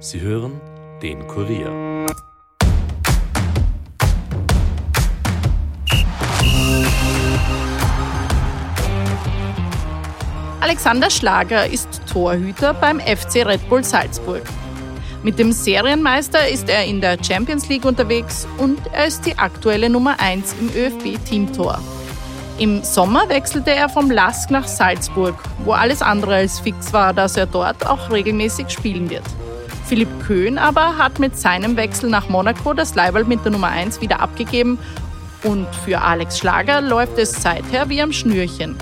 Sie hören den Kurier. Alexander Schlager ist Torhüter beim FC Red Bull Salzburg. Mit dem Serienmeister ist er in der Champions League unterwegs und er ist die aktuelle Nummer 1 im ÖFB-Teamtor. Im Sommer wechselte er vom Lask nach Salzburg, wo alles andere als fix war, dass er dort auch regelmäßig spielen wird. Philipp Köhn aber hat mit seinem Wechsel nach Monaco das Leiberl mit der Nummer 1 wieder abgegeben und für Alex Schlager läuft es seither wie am Schnürchen.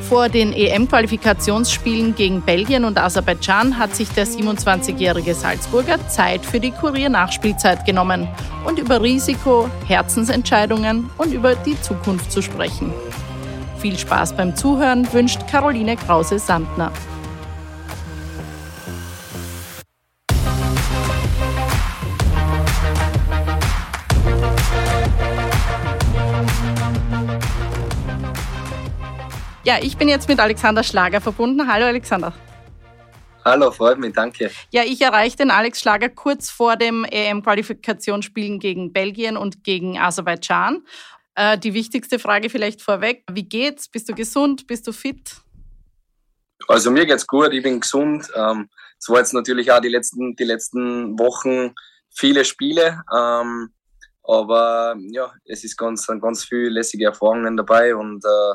Vor den EM-Qualifikationsspielen gegen Belgien und Aserbaidschan hat sich der 27-jährige Salzburger Zeit für die Kurier-Nachspielzeit genommen und über Risiko, Herzensentscheidungen und über die Zukunft zu sprechen. Viel Spaß beim Zuhören wünscht Caroline Krause-Sandner. Ja, ich bin jetzt mit Alexander Schlager verbunden. Hallo Alexander. Hallo, freut mich, danke. Ja, ich erreiche den Alex Schlager kurz vor dem EM-Qualifikationsspielen gegen Belgien und gegen Aserbaidschan. Äh, die wichtigste Frage vielleicht vorweg. Wie geht's? Bist du gesund? Bist du fit? Also mir geht's gut, ich bin gesund. Ähm, es war jetzt natürlich auch die letzten, die letzten Wochen viele Spiele. Ähm, aber ja, es ist ganz, ganz viele lässige Erfahrungen dabei und äh,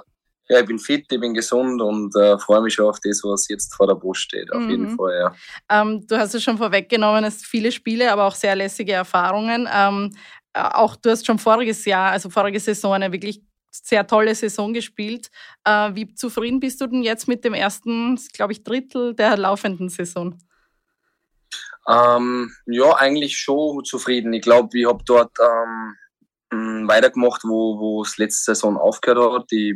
ja, ich bin fit, ich bin gesund und äh, freue mich schon auf das, was jetzt vor der Brust steht, auf mhm. jeden Fall, ja. Ähm, du hast es schon vorweggenommen, es viele Spiele, aber auch sehr lässige Erfahrungen. Ähm, äh, auch du hast schon voriges Jahr, also vorige Saison, eine wirklich sehr tolle Saison gespielt. Äh, wie zufrieden bist du denn jetzt mit dem ersten, glaube ich, Drittel der laufenden Saison? Ähm, ja, eigentlich schon zufrieden. Ich glaube, ich habe dort ähm, weitergemacht, wo es letzte Saison aufgehört hat. Ich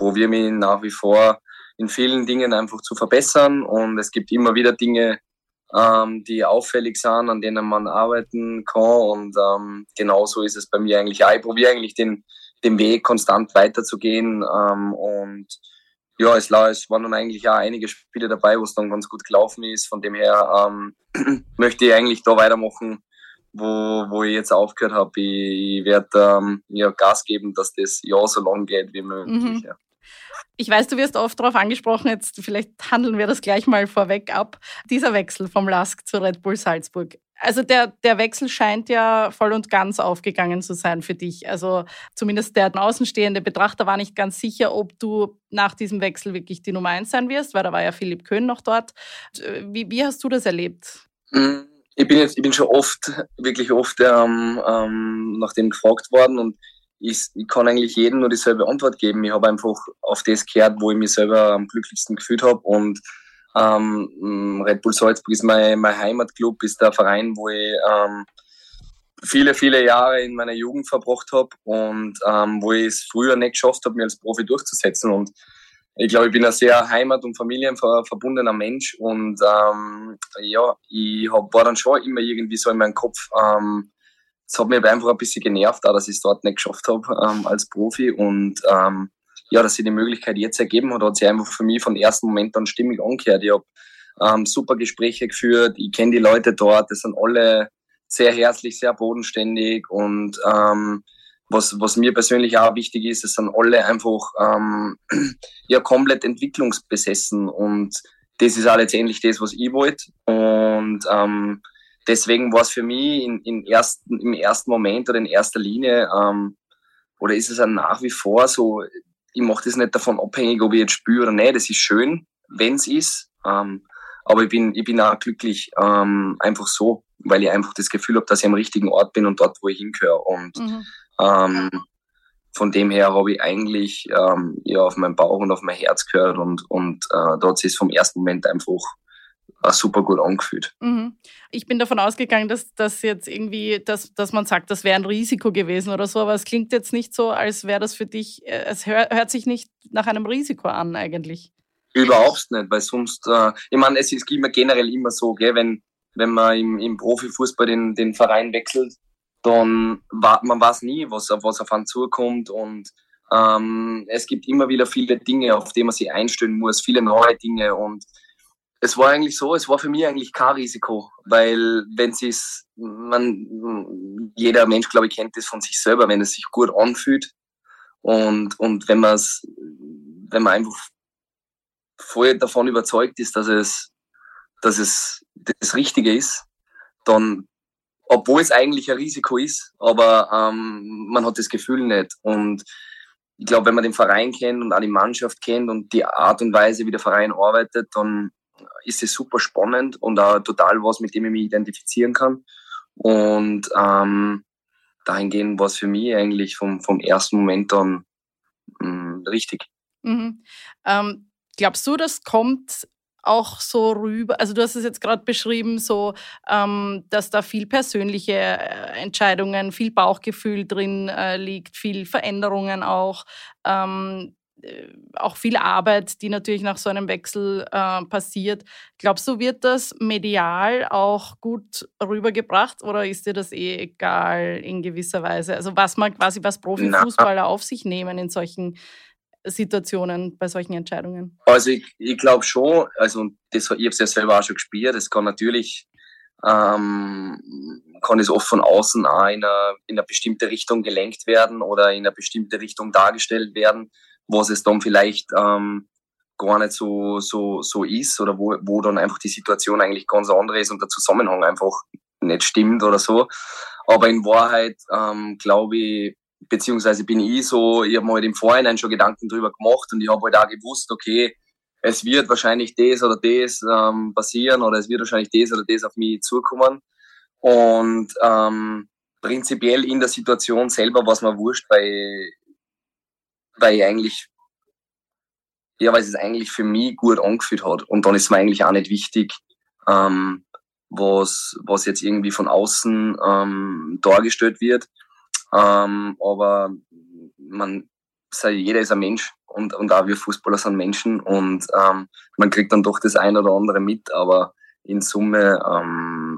probiere mich nach wie vor in vielen Dingen einfach zu verbessern und es gibt immer wieder Dinge, ähm, die auffällig sind, an denen man arbeiten kann und ähm, genauso ist es bei mir eigentlich auch. Ich probiere eigentlich den, den Weg konstant weiterzugehen ähm, und ja, es, es waren dann eigentlich auch einige Spiele dabei, wo es dann ganz gut gelaufen ist. Von dem her ähm, möchte ich eigentlich da weitermachen, wo, wo ich jetzt aufgehört habe. Ich, ich werde ähm, ja, Gas geben, dass das ja so lang geht wie möglich. Mhm. Ja. Ich weiß, du wirst oft darauf angesprochen, jetzt vielleicht handeln wir das gleich mal vorweg ab. Dieser Wechsel vom LASK zu Red Bull Salzburg. Also der, der Wechsel scheint ja voll und ganz aufgegangen zu sein für dich. Also zumindest der außenstehende Betrachter war nicht ganz sicher, ob du nach diesem Wechsel wirklich die Nummer eins sein wirst, weil da war ja Philipp Köhn noch dort. Wie, wie hast du das erlebt? Hm, ich bin jetzt, ich bin schon oft, wirklich oft ähm, ähm, nach dem gefragt worden und ich, ich kann eigentlich jedem nur dieselbe Antwort geben. Ich habe einfach auf das gehört, wo ich mich selber am glücklichsten gefühlt habe. Und ähm, Red Bull Salzburg ist mein, mein Heimatclub, ist der Verein, wo ich ähm, viele, viele Jahre in meiner Jugend verbracht habe und ähm, wo ich es früher nicht geschafft habe, mir als Profi durchzusetzen. Und ich glaube, ich bin ein sehr heimat- und familienverbundener Mensch und ähm, ja, ich hab, war dann schon immer irgendwie so in meinem Kopf, ähm, es hat mich einfach ein bisschen genervt, auch, dass ich es dort nicht geschafft habe ähm, als Profi. Und ähm, ja, dass sich die Möglichkeit jetzt ergeben hat, hat sich einfach für mich von ersten Moment an stimmig angehört. Ich habe ähm, super Gespräche geführt, ich kenne die Leute dort, das sind alle sehr herzlich, sehr bodenständig. Und ähm, was, was mir persönlich auch wichtig ist, es sind alle einfach ähm, ja komplett entwicklungsbesessen. Und das ist auch letztendlich das, was ich wollte. Und ähm, deswegen war es für mich in, in ersten, im ersten Moment oder in erster Linie, ähm, oder ist es auch nach wie vor so, ich mache das nicht davon abhängig, ob ich jetzt spüre oder nicht. Das ist schön, wenn es ist. Ähm, aber ich bin, ich bin auch glücklich, ähm, einfach so, weil ich einfach das Gefühl habe, dass ich am richtigen Ort bin und dort, wo ich hingehöre. Und mhm. ähm, von dem her habe ich eigentlich ähm, ja, auf mein Bauch und auf mein Herz gehört und, und äh, dort ist vom ersten Moment einfach super gut angefühlt. Mhm. Ich bin davon ausgegangen, dass das jetzt irgendwie, dass, dass man sagt, das wäre ein Risiko gewesen oder so, aber es klingt jetzt nicht so, als wäre das für dich, äh, es hört, hört sich nicht nach einem Risiko an eigentlich. Überhaupt nicht, weil sonst, äh, ich meine, es ist immer generell immer so, gell, wenn, wenn man im, im Profifußball den, den Verein wechselt, dann war, man weiß nie, was, was auf einen zukommt und ähm, es gibt immer wieder viele Dinge, auf die man sich einstellen muss, viele neue Dinge und es war eigentlich so, es war für mich eigentlich kein Risiko, weil wenn sie es, man, jeder Mensch, glaube ich, kennt das von sich selber, wenn es sich gut anfühlt und, und wenn man es, wenn man einfach voll davon überzeugt ist, dass es, dass es das Richtige ist, dann, obwohl es eigentlich ein Risiko ist, aber ähm, man hat das Gefühl nicht. Und ich glaube, wenn man den Verein kennt und auch die Mannschaft kennt und die Art und Weise, wie der Verein arbeitet, dann ist es super spannend und auch total was, mit dem ich mich identifizieren kann. Und ähm, dahingehend war es für mich eigentlich vom, vom ersten Moment an mh, mm, richtig. Mhm. Ähm, glaubst du, das kommt auch so rüber? Also du hast es jetzt gerade beschrieben, so ähm, dass da viel persönliche äh, Entscheidungen, viel Bauchgefühl drin äh, liegt, viel Veränderungen auch. Ähm, äh, auch viel Arbeit, die natürlich nach so einem Wechsel äh, passiert. Glaubst du, wird das medial auch gut rübergebracht oder ist dir das eh egal in gewisser Weise? Also was man quasi was Profifußballer auf sich nehmen in solchen Situationen, bei solchen Entscheidungen? Also ich, ich glaube schon, also das, ich habe es ja selber auch schon gespielt, es kann natürlich ähm, kann es oft von außen auch in eine, in eine bestimmte Richtung gelenkt werden oder in eine bestimmte Richtung dargestellt werden was es dann vielleicht ähm, gar nicht so, so, so ist oder wo, wo dann einfach die Situation eigentlich ganz andere ist und der Zusammenhang einfach nicht stimmt oder so. Aber in Wahrheit ähm, glaube ich, beziehungsweise bin ich so, ich habe mir halt im Vorhinein schon Gedanken drüber gemacht und ich habe halt auch gewusst, okay, es wird wahrscheinlich das oder das ähm, passieren oder es wird wahrscheinlich das oder das auf mich zukommen. Und ähm, prinzipiell in der Situation selber war es mir wurscht, weil weil ich eigentlich, ja, weil es eigentlich für mich gut angefühlt hat. Und dann ist mir eigentlich auch nicht wichtig, ähm, was, was jetzt irgendwie von außen ähm, dargestellt wird. Ähm, aber man, jeder ist ein Mensch und, und auch wir Fußballer sind Menschen und ähm, man kriegt dann doch das ein oder andere mit, aber in Summe ähm,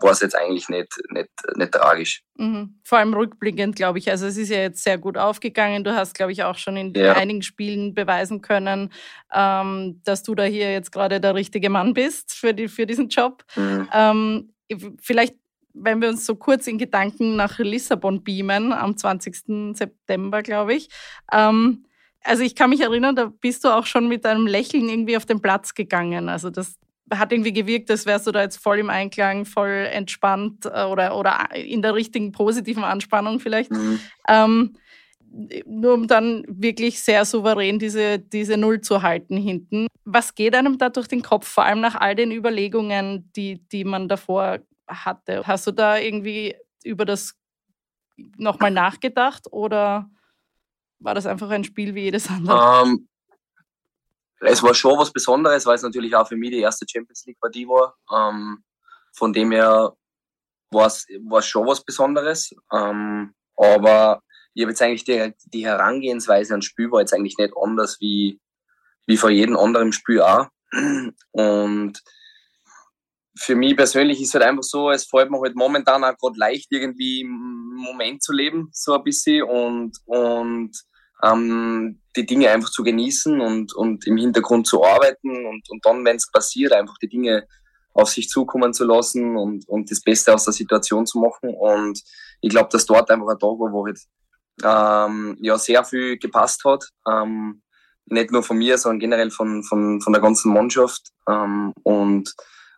war es jetzt eigentlich nicht, nicht, nicht tragisch. Mhm. Vor allem rückblickend, glaube ich. Also es ist ja jetzt sehr gut aufgegangen. Du hast, glaube ich, auch schon in ja. einigen Spielen beweisen können, ähm, dass du da hier jetzt gerade der richtige Mann bist für, die, für diesen Job. Mhm. Ähm, vielleicht, wenn wir uns so kurz in Gedanken nach Lissabon beamen, am 20. September, glaube ich. Ähm, also ich kann mich erinnern, da bist du auch schon mit einem Lächeln irgendwie auf den Platz gegangen. Also das, hat irgendwie gewirkt, als wärst du da jetzt voll im Einklang, voll entspannt äh, oder, oder in der richtigen positiven Anspannung vielleicht. Mhm. Ähm, nur um dann wirklich sehr souverän diese, diese Null zu halten hinten. Was geht einem da durch den Kopf, vor allem nach all den Überlegungen, die, die man davor hatte? Hast du da irgendwie über das nochmal nachgedacht oder war das einfach ein Spiel wie jedes andere? Um, ähm, es war schon was Besonderes, weil es natürlich auch für mich die erste Champions League Partie war. Ähm, von dem her war es schon was Besonderes. Ähm, aber ich habe jetzt eigentlich die, die Herangehensweise ans Spiel war jetzt eigentlich nicht anders wie, wie vor jedem anderen Spiel auch. Und für mich persönlich ist es halt einfach so, es fällt mir halt momentan auch gerade leicht, irgendwie im Moment zu leben, so ein bisschen. Und, und ähm, die Dinge einfach zu genießen und, und im Hintergrund zu arbeiten und, und dann, wenn es passiert, einfach die Dinge auf sich zukommen zu lassen und, und das Beste aus der Situation zu machen. Und ich glaube, dass dort einfach ein Tag war, wo halt, ähm, ja sehr viel gepasst hat. Ähm, nicht nur von mir, sondern generell von, von, von der ganzen Mannschaft. Ähm, und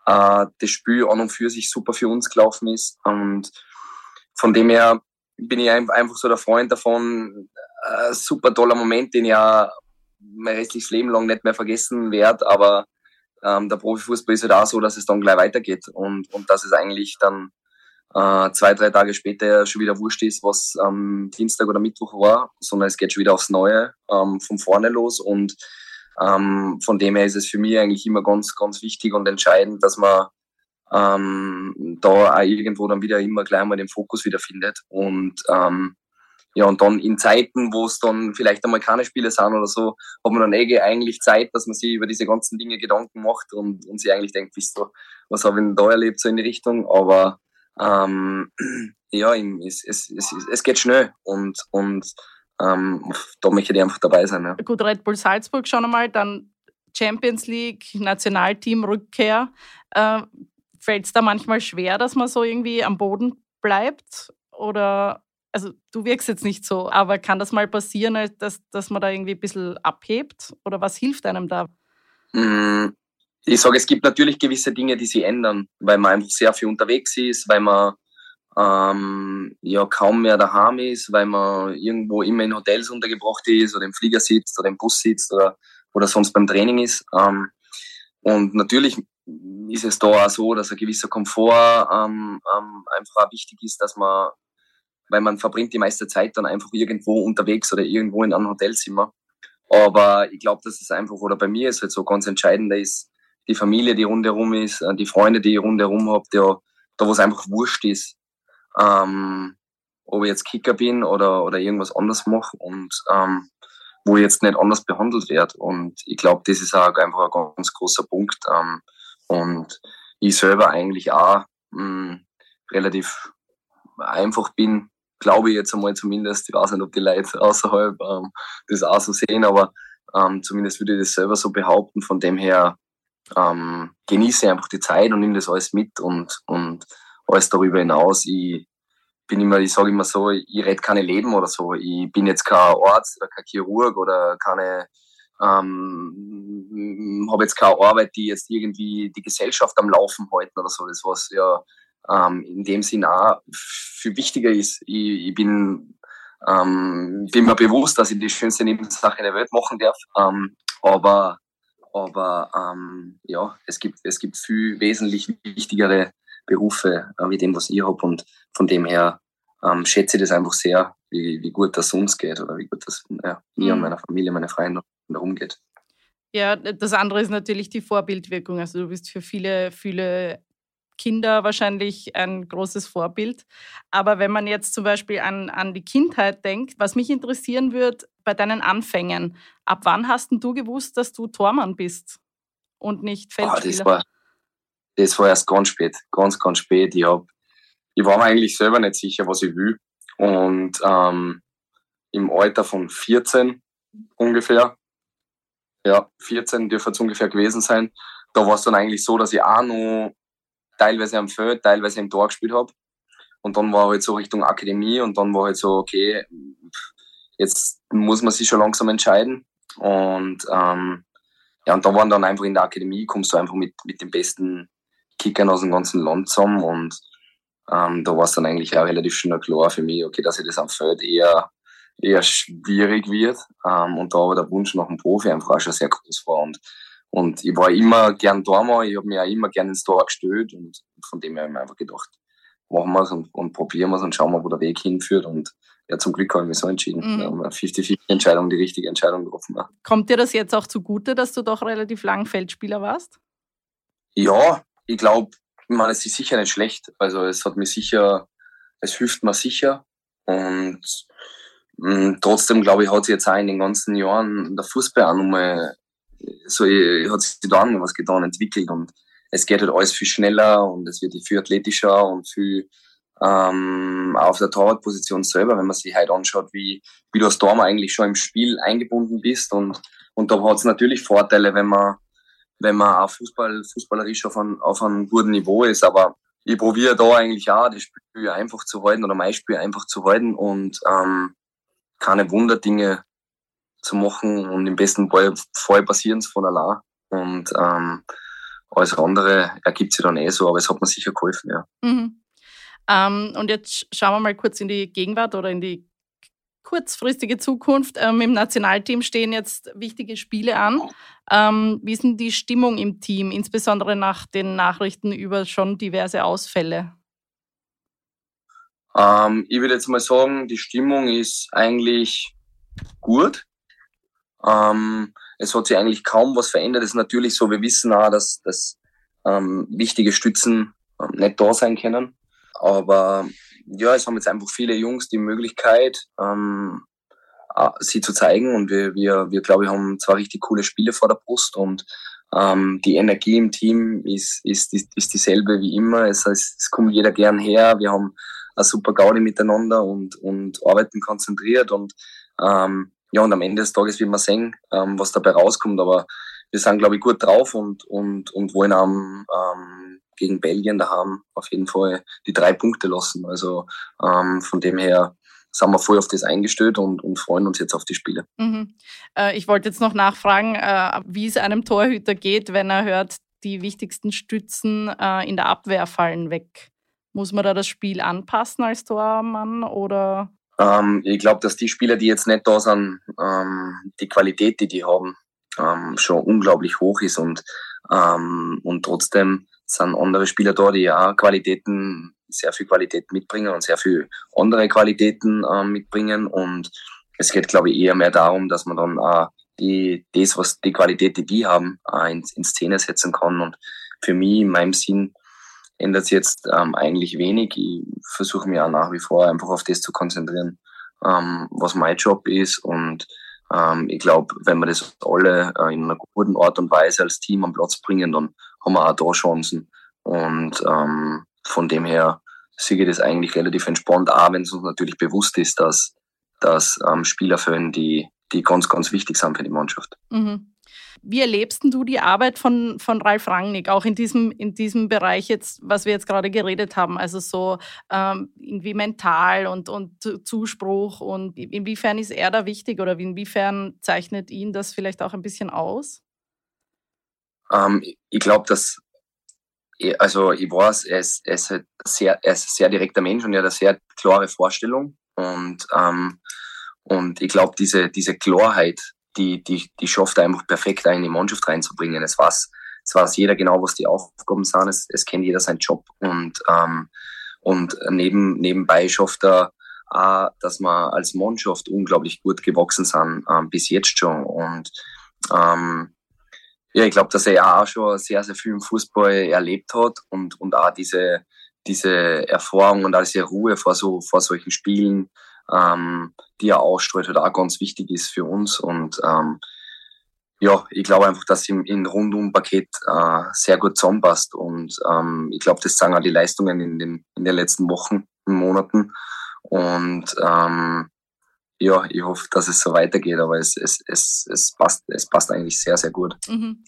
äh, das Spiel an und für sich super für uns gelaufen ist. Und von dem her bin ich einfach so der Freund davon, äh, super toller Moment, den ja mein restliches Leben lang nicht mehr vergessen werde, aber ähm, der Profifußball ist halt auch so, dass es dann gleich weitergeht und, und dass es eigentlich dann äh, zwei, drei Tage später schon wieder wurscht ist, was am ähm, Dienstag oder Mittwoch war, sondern es geht schon wieder aufs Neue ähm, von vorne los und ähm, von dem her ist es für mich eigentlich immer ganz, ganz wichtig und entscheidend, dass man ähm, da auch irgendwo dann wieder immer gleich mal den Fokus wieder findet und ähm, ja, und dann in Zeiten, wo es dann vielleicht einmal keine Spiele sind oder so, hat man dann eh eigentlich Zeit, dass man sich über diese ganzen Dinge Gedanken macht und, und sich eigentlich denkt, wisst ihr, was habe ich denn da erlebt, so in die Richtung. Aber ähm, ja, es, es, es, es geht schnell und, und ähm, da möchte ich einfach dabei sein. Ja. Gut, Red Bull Salzburg schon einmal, dann Champions League, Nationalteam, Rückkehr. Äh, Fällt es da manchmal schwer, dass man so irgendwie am Boden bleibt? Oder, also du wirkst jetzt nicht so, aber kann das mal passieren, dass, dass man da irgendwie ein bisschen abhebt? Oder was hilft einem da? Mm, ich sage, es gibt natürlich gewisse Dinge, die sich ändern, weil man einfach sehr viel unterwegs ist, weil man ähm, ja kaum mehr daheim ist, weil man irgendwo immer in Hotels untergebracht ist oder im Flieger sitzt oder im Bus sitzt oder, oder sonst beim Training ist. Ähm, und natürlich ist es da auch so, dass ein gewisser Komfort ähm, ähm, einfach auch wichtig ist, dass man, weil man verbringt die meiste Zeit dann einfach irgendwo unterwegs oder irgendwo in einem Hotelzimmer. Aber ich glaube, dass es einfach, oder bei mir ist halt so ganz entscheidend ist, die Familie, die rundherum ist, äh, die Freunde, die ich rundherum habe, da, da wo es einfach wurscht ist, ähm, ob ich jetzt Kicker bin oder, oder irgendwas anderes mache und ähm, wo ich jetzt nicht anders behandelt werde. Und ich glaube, das ist auch einfach ein ganz großer Punkt. Ähm, und ich selber eigentlich auch mh, hm, relativ einfach bin, glaube ich jetzt einmal zumindest. Ich weiß nicht, ob die Leute außerhalb ähm, das auch so sehen, aber ähm, zumindest würde ich das selber so behaupten. Von dem her ähm, genieße einfach die Zeit und nehme das alles mit und, und alles darüber hinaus. Ich bin immer, ich sage immer so, ich rede keine Leben oder so. Ich bin jetzt kein Arzt oder kein Chirurg oder keine, ähm, habe jetzt keine Arbeit, die jetzt irgendwie die Gesellschaft am Laufen halten oder so. Das was ja ähm, in dem Sinn auch viel wichtiger ist. Ich, ich bin, ähm, bin mir bewusst, dass ich die schönste Nebensache der Welt machen darf. Ähm, aber aber ähm, ja, es gibt, es gibt viel wesentlich wichtigere Berufe äh, wie dem, was ich habe. Und von dem her ähm, schätze ich das einfach sehr, wie, wie gut das uns geht oder wie gut das ja, mir mhm. und meiner Familie, meine Freunde darum geht. Ja, das andere ist natürlich die Vorbildwirkung. Also du bist für viele, viele Kinder wahrscheinlich ein großes Vorbild. Aber wenn man jetzt zum Beispiel an, an die Kindheit denkt, was mich interessieren wird bei deinen Anfängen, ab wann hast du gewusst, dass du Tormann bist und nicht Feldspieler? Oh, das, war, das war erst ganz spät, ganz, ganz spät. Ich, hab, ich war mir eigentlich selber nicht sicher, was ich will. Und ähm, im Alter von 14 ungefähr ja, 14 dürfte es ungefähr gewesen sein. Da war es dann eigentlich so, dass ich auch noch teilweise am Feld, teilweise im Tor gespielt habe. Und dann war halt so Richtung Akademie und dann war halt so, okay, jetzt muss man sich schon langsam entscheiden. Und ähm, ja, und da waren dann einfach in der Akademie, kommst du einfach mit, mit den besten Kickern aus dem ganzen Land zusammen und ähm, da war es dann eigentlich auch relativ schnell klar für mich, okay, dass ich das am Feld eher eher schwierig wird. Ähm, und da aber der Wunsch nach einem Profi einfach auch schon sehr groß war. Und, und ich war immer gern da mal, ich habe mir auch immer gern ins Tor gestellt und von dem her habe ich mir einfach gedacht, machen wir es und, und probieren wir es und schauen wir, wo der Weg hinführt. Und ja, zum Glück habe ich mich so entschieden. Mhm. Ja, 50-50-Entscheidung, die richtige Entscheidung getroffen. Kommt dir das jetzt auch zugute, dass du doch relativ lang Feldspieler warst? Ja, ich glaube, ich meine, es ist sicher nicht schlecht. Also es hat mir sicher, es hilft mir sicher. Und Mm, trotzdem, glaube ich, hat sich jetzt auch in den ganzen Jahren der Fußball auch nochmal so, hat sich da auch was getan, entwickelt und es geht halt alles viel schneller und es wird viel athletischer und viel ähm, auf der Torwartposition selber, wenn man sich halt anschaut, wie, wie du als Tormer eigentlich schon im Spiel eingebunden bist und, und da hat es natürlich Vorteile, wenn man, wenn man auch Fußball, fußballerisch auf, ein, auf einem guten Niveau ist, aber ich probiere da eigentlich auch, das Spiel einfach zu halten oder mein Spiel einfach zu halten und ähm, keine Wunderdinge zu machen und im besten Fall passieren es von allein. Und ähm, alles andere ergibt sich dann eh so, aber es hat mir sicher geholfen, ja. Mhm. Ähm, und jetzt schauen wir mal kurz in die Gegenwart oder in die kurzfristige Zukunft. Ähm, Im Nationalteam stehen jetzt wichtige Spiele an. Ähm, wie ist denn die Stimmung im Team, insbesondere nach den Nachrichten über schon diverse Ausfälle? Ähm, ich würde jetzt mal sagen, die Stimmung ist eigentlich gut. Ähm, es hat sich eigentlich kaum was verändert. Es ist natürlich so, wir wissen auch, dass, dass ähm, wichtige Stützen ähm, nicht da sein können. Aber ja, es haben jetzt einfach viele Jungs die Möglichkeit, ähm, äh, sie zu zeigen. Und wir, wir, wir glaube ich, haben zwei richtig coole Spiele vor der Brust und ähm, die Energie im Team ist, ist, ist, ist dieselbe wie immer. Es heißt, es kommt jeder gern her. Wir haben eine super Gaudi miteinander und, und arbeiten konzentriert und ähm, ja, und am Ende des Tages wird man sehen, ähm, was dabei rauskommt. Aber wir sind, glaube ich, gut drauf und, und, und wollen am, ähm, gegen Belgien da haben auf jeden Fall die drei Punkte lassen. Also ähm, von dem her sind wir voll auf das eingestellt und, und freuen uns jetzt auf die Spiele. Mhm. Äh, ich wollte jetzt noch nachfragen, äh, wie es einem Torhüter geht, wenn er hört, die wichtigsten Stützen äh, in der Abwehr fallen weg. Muss man da das Spiel anpassen als Tormann oder? Ähm, ich glaube, dass die Spieler, die jetzt nicht da sind, ähm, die Qualität, die die haben, ähm, schon unglaublich hoch ist und, ähm, und trotzdem sind andere Spieler da, die ja Qualitäten, sehr viel Qualität mitbringen und sehr viel andere Qualitäten ähm, mitbringen und es geht, glaube ich, eher mehr darum, dass man dann äh, die, das, was die Qualität, die die haben, in, in Szene setzen kann und für mich in meinem Sinn ändert es jetzt ähm, eigentlich wenig. Ich versuche mich auch nach wie vor einfach auf das zu konzentrieren, ähm, was mein Job ist. Und ähm, ich glaube, wenn wir das alle äh, in einer guten Art und Weise als Team am Platz bringen, dann haben wir auch da Chancen. Und ähm, von dem her sehe ich das eigentlich relativ entspannt, auch wenn es uns natürlich bewusst ist, dass, dass ähm, Spieler fehlen, die, die ganz, ganz wichtig sind für die Mannschaft. Mhm. Wie erlebst du die Arbeit von, von Ralf Rangnick, auch in diesem, in diesem Bereich jetzt, was wir jetzt gerade geredet haben, also so ähm, irgendwie mental und, und Zuspruch und inwiefern ist er da wichtig oder inwiefern zeichnet ihn das vielleicht auch ein bisschen aus? Ähm, ich glaube, dass, also ich weiß, er ist, er, ist halt sehr, er ist ein sehr direkter Mensch und er hat eine sehr klare Vorstellung und, ähm, und ich glaube, diese, diese Klarheit, die, die, die schafft einfach perfekt in die Mannschaft reinzubringen. Es weiß, es weiß jeder genau, was die Aufgaben sind, es, es kennt jeder seinen Job und, ähm, und neben, nebenbei schafft er auch, dass wir als Mannschaft unglaublich gut gewachsen sind, ähm, bis jetzt schon. Und ähm, ja, ich glaube, dass er auch schon sehr, sehr viel im Fußball erlebt hat und, und auch diese, diese Erfahrung und auch diese Ruhe vor, so, vor solchen Spielen ähm, die er ausstrahlt, halt auch ganz wichtig ist für uns. Und ähm, ja, ich glaube einfach, dass im, im Rundum-Paket äh, sehr gut zusammenpasst. Und ähm, ich glaube, das sagen auch die Leistungen in den, in den letzten Wochen und Monaten. Und ähm, ja, ich hoffe, dass es so weitergeht, aber es, es, es, es, passt, es passt eigentlich sehr, sehr gut. Mhm.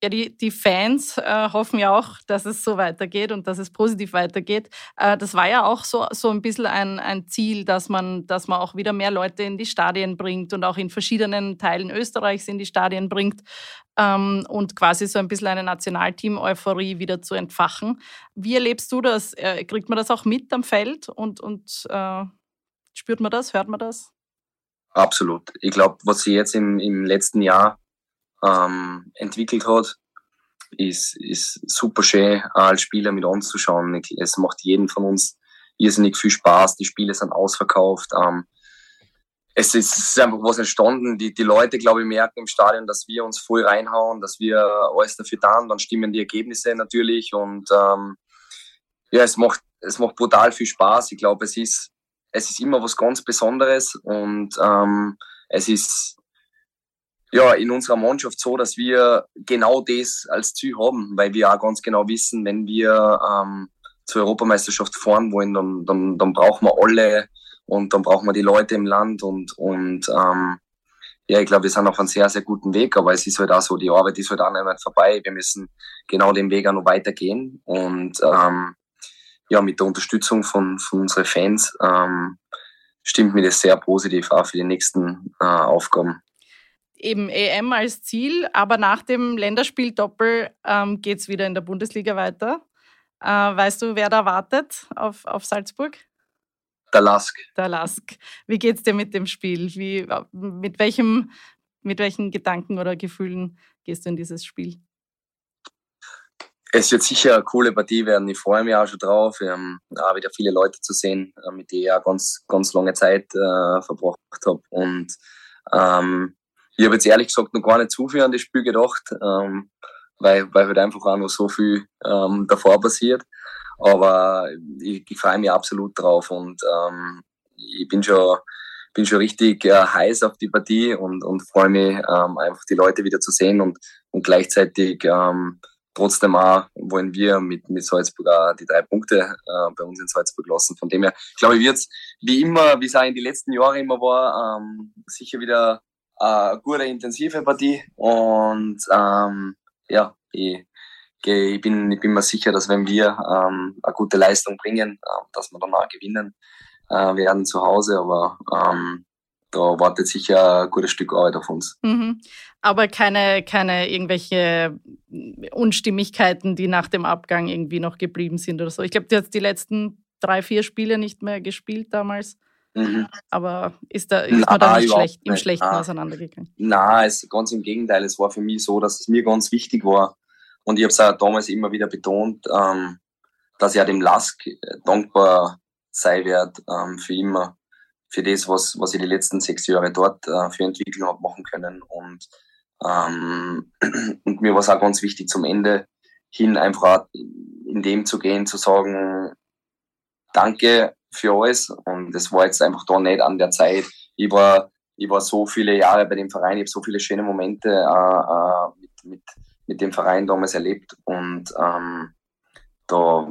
Ja, die, die Fans äh, hoffen ja auch, dass es so weitergeht und dass es positiv weitergeht. Äh, das war ja auch so, so ein bisschen ein, ein Ziel, dass man, dass man auch wieder mehr Leute in die Stadien bringt und auch in verschiedenen Teilen Österreichs in die Stadien bringt ähm, und quasi so ein bisschen eine Nationalteam-Euphorie wieder zu entfachen. Wie erlebst du das? Äh, kriegt man das auch mit am Feld und, und äh, spürt man das, hört man das? Absolut. Ich glaube, was sie jetzt im, im letzten Jahr ähm, entwickelt hat, ist, ist super schön als Spieler mit anzuschauen. Es macht jeden von uns irrsinnig viel Spaß. Die Spiele sind ausverkauft. Ähm, es, ist, einfach was entstanden. Die, die Leute, glaube ich, merken im Stadion, dass wir uns voll reinhauen, dass wir alles dafür tun. Dann stimmen die Ergebnisse natürlich. Und ähm, ja, es macht, es macht brutal viel Spaß. Ich glaube, es ist, es ist immer was ganz Besonderes und ähm, es ist ja, in unserer Mannschaft so, dass wir genau das als Ziel haben, weil wir auch ganz genau wissen, wenn wir ähm, zur Europameisterschaft fahren wollen, dann, dann, dann brauchen wir alle und dann brauchen wir die Leute im Land und, und ähm, ja, ich glaube, wir sind auf einem sehr, sehr guten Weg, aber es ist halt auch so, die Arbeit ist halt auch nicht vorbei. Wir müssen genau den Weg auch noch weitergehen und ähm, ja, mit der Unterstützung von, von unseren Fans ähm, stimmt mir das sehr positiv auch für die nächsten äh, Aufgaben eben EM als Ziel, aber nach dem Länderspiel-Doppel ähm, geht es wieder in der Bundesliga weiter. Äh, weißt du, wer da wartet auf, auf Salzburg? Der Lask. Der Lask. Wie geht es dir mit dem Spiel? Wie, mit, welchem, mit welchen Gedanken oder Gefühlen gehst du in dieses Spiel? Es wird sicher eine coole Partie werden. Ich freue mich auch schon drauf. Wir haben auch wieder viele Leute zu sehen, mit denen ich auch ganz, ganz lange Zeit äh, verbracht habe. Und ähm, ich habe jetzt ehrlich gesagt noch gar nicht zu viel an das Spiel gedacht, ähm, weil, weil halt einfach auch noch so viel ähm, davor passiert. Aber ich, ich freue mich absolut drauf und ähm, ich bin schon, bin schon richtig äh, heiß auf die Partie und, und freue mich ähm, einfach die Leute wieder zu sehen und, und gleichzeitig ähm, trotzdem auch wollen wir mit, mit Salzburg auch die drei Punkte äh, bei uns in Salzburg lassen. Von dem her, glaube ich, wird es wie immer, wie es auch in den letzten Jahren immer war, ähm, sicher wieder eine gute, intensive Partie. Und ähm, ja, ich, ich, bin, ich bin mir sicher, dass wenn wir ähm, eine gute Leistung bringen, äh, dass wir dann auch gewinnen äh, werden zu Hause. Aber ähm, da wartet sicher ein gutes Stück Arbeit auf uns. Mhm. Aber keine, keine irgendwelche Unstimmigkeiten, die nach dem Abgang irgendwie noch geblieben sind oder so. Ich glaube, du hast die letzten drei, vier Spiele nicht mehr gespielt damals. Mhm. Aber ist, da, ist man da nicht schlecht, im Schlechten Nein. auseinandergegangen? Nein, es, ganz im Gegenteil. Es war für mich so, dass es mir ganz wichtig war. Und ich habe es auch damals immer wieder betont, ähm, dass ich auch dem Lask dankbar sei werde ähm, für immer für das, was, was ich die letzten sechs Jahre dort äh, für Entwicklung habe machen können. Und, ähm, und mir war es auch ganz wichtig, zum Ende hin einfach in dem zu gehen, zu sagen, danke für alles. Und das war jetzt einfach da nicht an der Zeit. Ich war, ich war so viele Jahre bei dem Verein, ich habe so viele schöne Momente äh, äh, mit, mit, mit dem Verein damals erlebt. Und ähm, da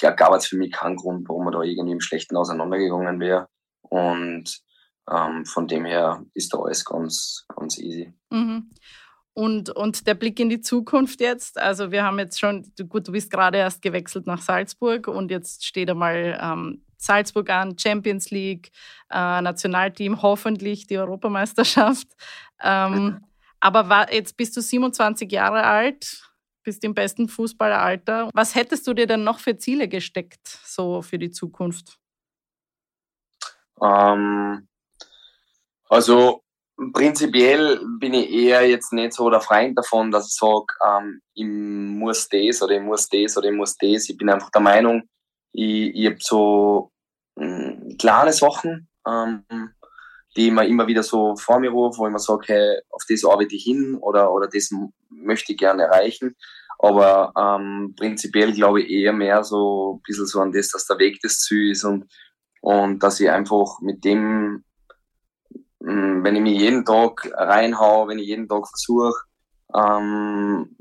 ja, gab es für mich keinen Grund, warum man da irgendwie im Schlechten auseinandergegangen wäre. Und ähm, von dem her ist da alles ganz, ganz easy. Mhm. Und, und der Blick in die Zukunft jetzt, also wir haben jetzt schon, gut, du bist gerade erst gewechselt nach Salzburg und jetzt steht einmal ähm, Salzburg an, Champions League, äh, Nationalteam, hoffentlich die Europameisterschaft. Ähm, aber war, jetzt bist du 27 Jahre alt, bist im besten Fußballeralter. Was hättest du dir denn noch für Ziele gesteckt, so für die Zukunft? Ähm, also prinzipiell bin ich eher jetzt nicht so der Freund davon, dass ich sage, ähm, ich muss das oder ich muss das oder ich muss das. Ich bin einfach der Meinung, ich, ich habe so äh, kleine Sachen, ähm, die ich mir immer wieder so vor mir rufe, wo ich mir sage, hey, auf das arbeite ich hin oder, oder das möchte ich gerne erreichen. Aber ähm, prinzipiell glaube ich eher mehr so ein bisschen so an das, dass der Weg das Ziel ist und, und dass ich einfach mit dem, mh, wenn ich mich jeden Tag reinhau, wenn ich jeden Tag versuche, ähm,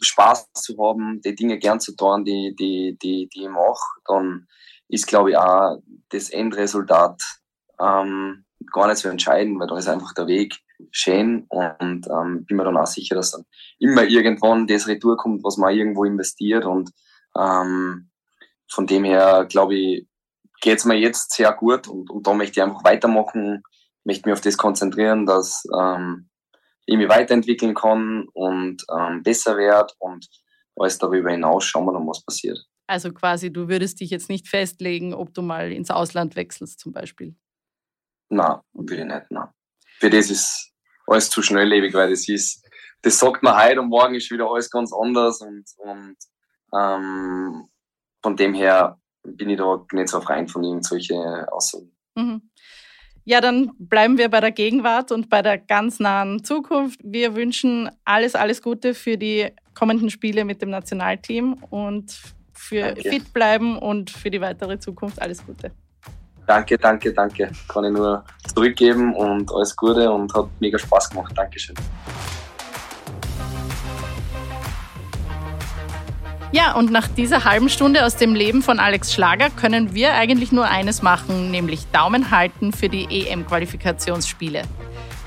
Spaß zu haben, die Dinge gern zu tun, die, die, die, die ich mache, dann ist, glaube ich, auch das Endresultat ähm, gar nicht so entscheidend, weil da ist einfach der Weg schön und ähm, bin mir dann auch sicher, dass dann immer irgendwann das Retour kommt, was man irgendwo investiert und ähm, von dem her, glaube ich, geht es mir jetzt sehr gut und, und da möchte ich einfach weitermachen, möchte mich auf das konzentrieren, dass ähm, ich mich weiterentwickeln kann und ähm, besser werde und alles darüber hinaus schauen wir dann, was passiert. Also quasi, du würdest dich jetzt nicht festlegen, ob du mal ins Ausland wechselst zum Beispiel? Nein, würde ich nicht, nein. Für das ist alles zu schnelllebig, weil das ist, das sagt man heute und morgen ist wieder alles ganz anders und, und ähm, von dem her bin ich da nicht so Freund von irgendwelchen Aussagen. Mhm. Ja, dann bleiben wir bei der Gegenwart und bei der ganz nahen Zukunft. Wir wünschen alles, alles Gute für die kommenden Spiele mit dem Nationalteam und für Danke. fit bleiben und für die weitere Zukunft alles Gute. Danke, danke, danke. Kann ich nur zurückgeben und alles Gute und hat mega Spaß gemacht. Dankeschön. Ja, und nach dieser halben Stunde aus dem Leben von Alex Schlager können wir eigentlich nur eines machen, nämlich Daumen halten für die EM-Qualifikationsspiele.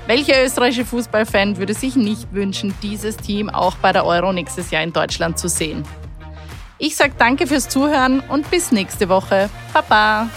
Welcher österreichische Fußballfan würde sich nicht wünschen, dieses Team auch bei der Euro nächstes Jahr in Deutschland zu sehen? Ich sage danke fürs Zuhören und bis nächste Woche. Baba!